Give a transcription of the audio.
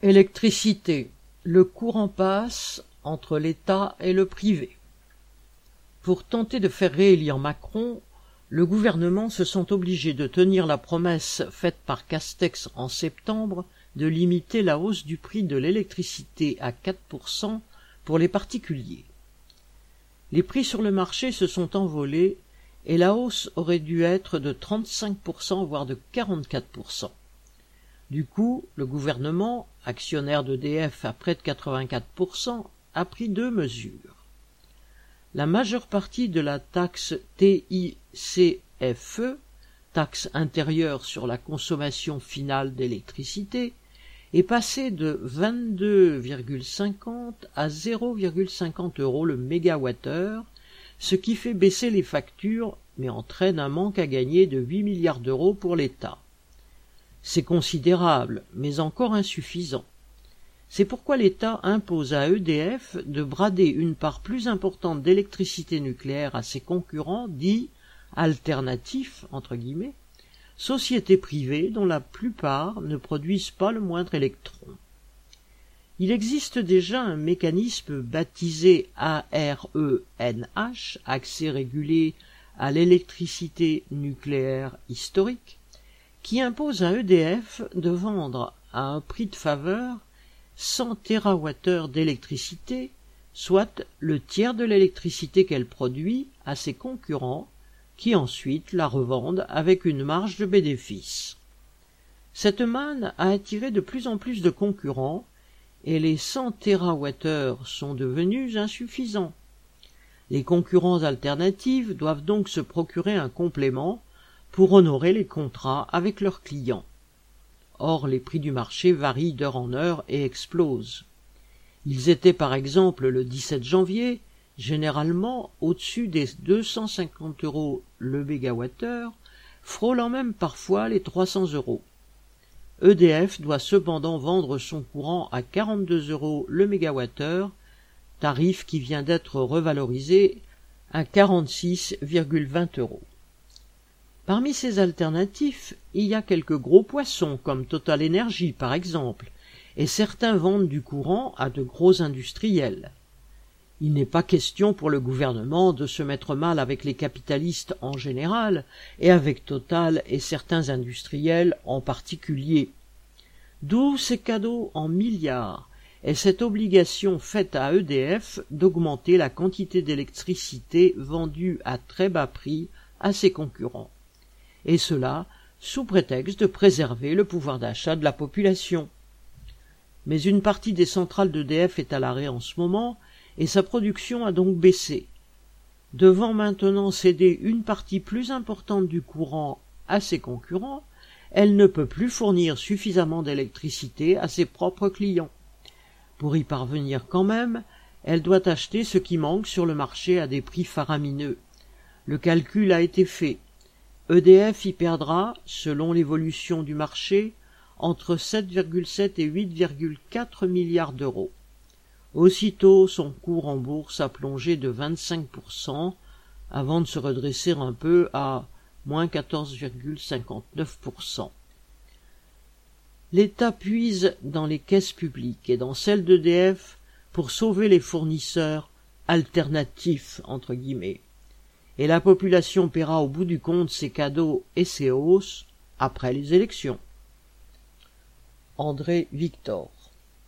Électricité. Le courant passe entre l'État et le privé. Pour tenter de faire réélire Macron, le gouvernement se sent obligé de tenir la promesse faite par Castex en septembre de limiter la hausse du prix de l'électricité à 4% pour les particuliers. Les prix sur le marché se sont envolés et la hausse aurait dû être de 35% voire de 44%. Du coup, le gouvernement, actionnaire d'EDF à près de 84%, a pris deux mesures. La majeure partie de la taxe TICFE, taxe intérieure sur la consommation finale d'électricité, est passée de 22,50 à 0,50 euros le mégawattheure, ce qui fait baisser les factures mais entraîne un manque à gagner de 8 milliards d'euros pour l'État. C'est considérable, mais encore insuffisant. C'est pourquoi l'État impose à EDF de brader une part plus importante d'électricité nucléaire à ses concurrents dits alternatifs, entre guillemets, sociétés privées dont la plupart ne produisent pas le moindre électron. Il existe déjà un mécanisme baptisé ARENH, accès régulé à l'électricité nucléaire historique, qui impose à EDF de vendre à un prix de faveur 100 TWh d'électricité, soit le tiers de l'électricité qu'elle produit, à ses concurrents, qui ensuite la revendent avec une marge de bénéfice. Cette manne a attiré de plus en plus de concurrents, et les 100 TWh sont devenus insuffisants. Les concurrents alternatifs doivent donc se procurer un complément pour honorer les contrats avec leurs clients. Or les prix du marché varient d'heure en heure et explosent. Ils étaient par exemple le 17 janvier généralement au-dessus des 250 euros le mégawattheure, frôlant même parfois les 300 euros. EDF doit cependant vendre son courant à 42 euros le mégawattheure, tarif qui vient d'être revalorisé à 46,20 euros. Parmi ces alternatifs, il y a quelques gros poissons comme Total Energy par exemple, et certains vendent du courant à de gros industriels. Il n'est pas question pour le gouvernement de se mettre mal avec les capitalistes en général et avec Total et certains industriels en particulier. D'où ces cadeaux en milliards et cette obligation faite à EDF d'augmenter la quantité d'électricité vendue à très bas prix à ses concurrents et cela sous prétexte de préserver le pouvoir d'achat de la population. Mais une partie des centrales d'EDF est à l'arrêt en ce moment, et sa production a donc baissé. Devant maintenant céder une partie plus importante du courant à ses concurrents, elle ne peut plus fournir suffisamment d'électricité à ses propres clients. Pour y parvenir quand même, elle doit acheter ce qui manque sur le marché à des prix faramineux. Le calcul a été fait. EDF y perdra, selon l'évolution du marché, entre 7,7 et 8,4 milliards d'euros. Aussitôt, son cours en bourse a plongé de 25% avant de se redresser un peu à moins 14,59%. L'État puise dans les caisses publiques et dans celles d'EDF pour sauver les fournisseurs alternatifs entre guillemets et la population paiera au bout du compte ses cadeaux et ses hausses après les élections. André Victor